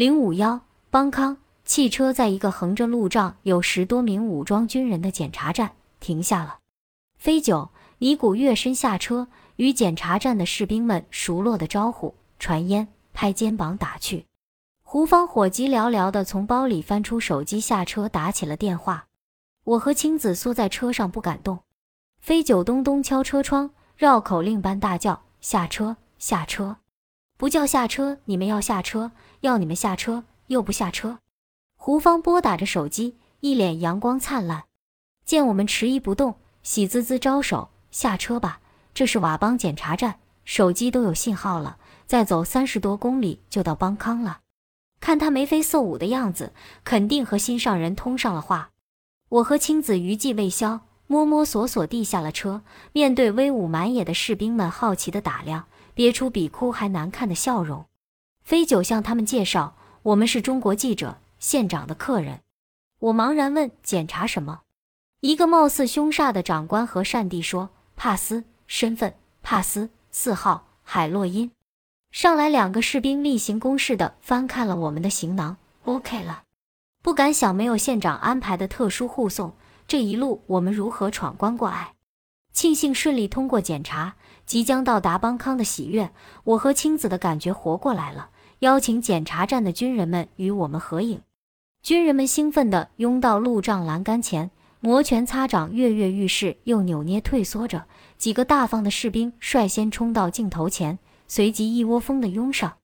零五幺邦康汽车在一个横着路障、有十多名武装军人的检查站停下了。飞九、尼古跃身下车，与检查站的士兵们熟络的招呼，传烟，拍肩膀打趣。胡芳火急燎燎地从包里翻出手机，下车打起了电话。我和青子缩在车上不敢动。飞九咚咚敲车窗，绕口令般大叫：“下车，下车！不叫下车，你们要下车，要你们下车又不下车。”胡芳拨打着手机，一脸阳光灿烂。见我们迟疑不动，喜滋滋招手：“下车吧，这是瓦邦检查站，手机都有信号了，再走三十多公里就到邦康了。”看他眉飞色舞的样子，肯定和心上人通上了话。我和青子余悸未消，摸摸索索地下了车。面对威武满野的士兵们好奇的打量，憋出比哭还难看的笑容。飞九向他们介绍：“我们是中国记者，县长的客人。”我茫然问：“检查什么？”一个貌似凶煞的长官和善地说：“帕斯，身份帕斯，四号海洛因。”上来两个士兵例行公事的翻看了我们的行囊，OK 了。不敢想，没有县长安排的特殊护送，这一路我们如何闯关过爱？庆幸顺利通过检查，即将到达邦康的喜悦，我和青子的感觉活过来了。邀请检查站的军人们与我们合影。军人们兴奋地拥到路障栏杆前，摩拳擦掌，跃跃欲试，又扭捏退缩着。几个大方的士兵率先冲到镜头前。随即一窝蜂地拥上，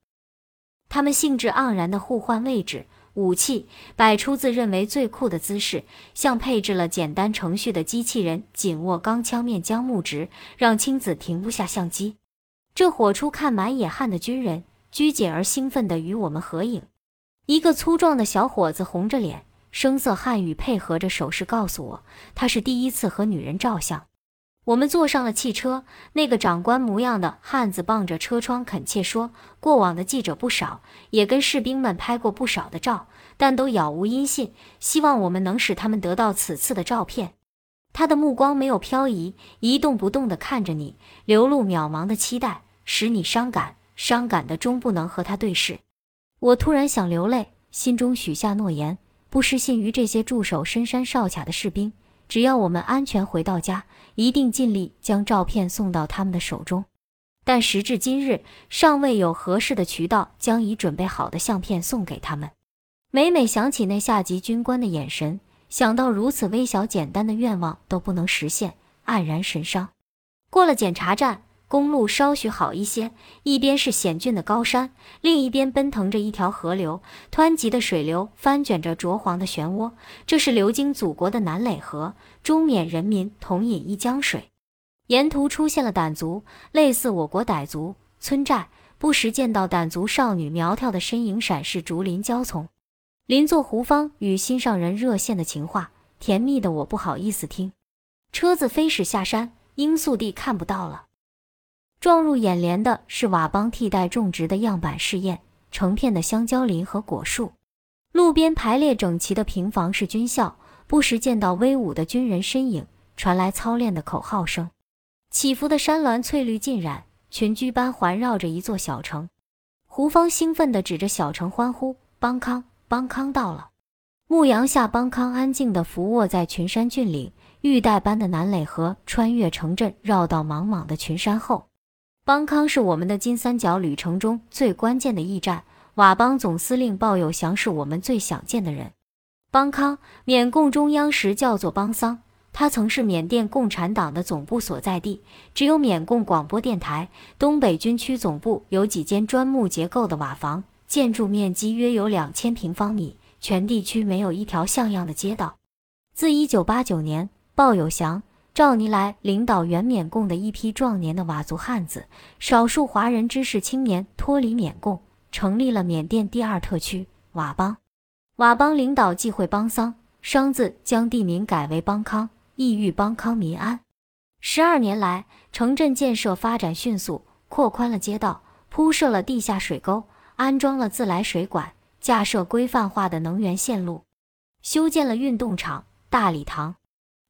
他们兴致盎然地互换位置、武器，摆出自认为最酷的姿势，像配置了简单程序的机器人，紧握钢枪，面将木直，让青子停不下相机。这火出看满眼汗的军人，拘谨而兴奋地与我们合影。一个粗壮的小伙子红着脸，声色汉语配合着手势告诉我，他是第一次和女人照相。我们坐上了汽车，那个长官模样的汉子傍着车窗恳切说：“过往的记者不少，也跟士兵们拍过不少的照，但都杳无音信。希望我们能使他们得到此次的照片。”他的目光没有漂移，一动不动地看着你，流露渺茫的期待，使你伤感，伤感的终不能和他对视。我突然想流泪，心中许下诺言，不失信于这些驻守深山哨卡的士兵。只要我们安全回到家，一定尽力将照片送到他们的手中。但时至今日，尚未有合适的渠道将已准备好的相片送给他们。每每想起那下级军官的眼神，想到如此微小简单的愿望都不能实现，黯然神伤。过了检查站。公路稍许好一些，一边是险峻的高山，另一边奔腾着一条河流，湍急的水流翻卷着浊黄的漩涡。这是流经祖国的南耒河，中缅人民同饮一江水。沿途出现了傣族，类似我国傣族村寨，不时见到傣族少女苗条的身影闪逝竹林交丛。邻座胡芳与心上人热线的情话，甜蜜的我不好意思听。车子飞驶下山，罂粟地看不到了。撞入眼帘的是瓦邦替代种植的样板试验，成片的香蕉林和果树，路边排列整齐的平房是军校，不时见到威武的军人身影，传来操练的口号声。起伏的山峦翠绿浸染，群居般环绕着一座小城。胡芳兴奋地指着小城欢呼：“邦康，邦康到了！”牧羊下，邦康安静地伏卧在群山峻岭，玉带般的南耒河穿越城镇，绕到茫茫的群山后。邦康是我们的金三角旅程中最关键的驿站。佤邦总司令鲍有祥是我们最想见的人。邦康，缅共中央时叫做邦桑，它曾是缅甸共产党的总部所在地，只有缅共广播电台。东北军区总部有几间砖木结构的瓦房，建筑面积约有两千平方米，全地区没有一条像样的街道。自一九八九年，鲍有祥。赵尼来领导原缅共的一批壮年的佤族汉子，少数华人知识青年脱离缅共，成立了缅甸第二特区佤邦。佤邦领导忌讳邦桑，商字将地名改为邦康，意欲邦康民安。十二年来，城镇建设发展迅速，扩宽了街道，铺设了地下水沟，安装了自来水管，架设规范化的能源线路，修建了运动场、大礼堂。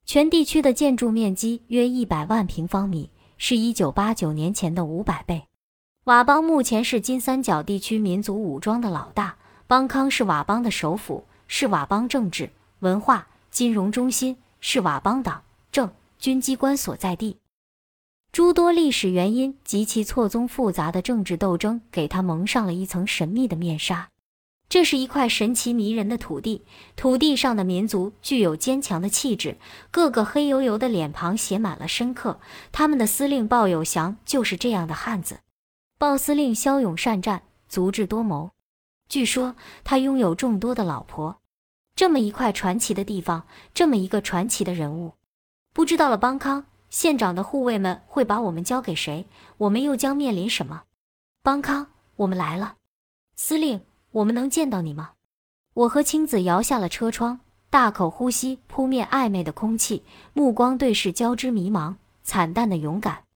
全地区的建筑面积约一百万平方米，是一九八九年前的五百倍。佤邦目前是金三角地区民族武装的老大，邦康是佤邦的首府，是佤邦政治、文化、金融中心，是佤邦党政军机关所在地。诸多历史原因及其错综复杂的政治斗争，给他蒙上了一层神秘的面纱。这是一块神奇迷人的土地，土地上的民族具有坚强的气质，个个黑黝黝的脸庞写满了深刻。他们的司令鲍有祥就是这样的汉子。鲍司令骁勇善战，足智多谋。据说他拥有众多的老婆。这么一块传奇的地方，这么一个传奇的人物，不知道了。邦康县长的护卫们会把我们交给谁？我们又将面临什么？邦康，我们来了，司令。我们能见到你吗？我和青子摇下了车窗，大口呼吸扑面暧昧的空气，目光对视交织迷茫、惨淡的勇敢。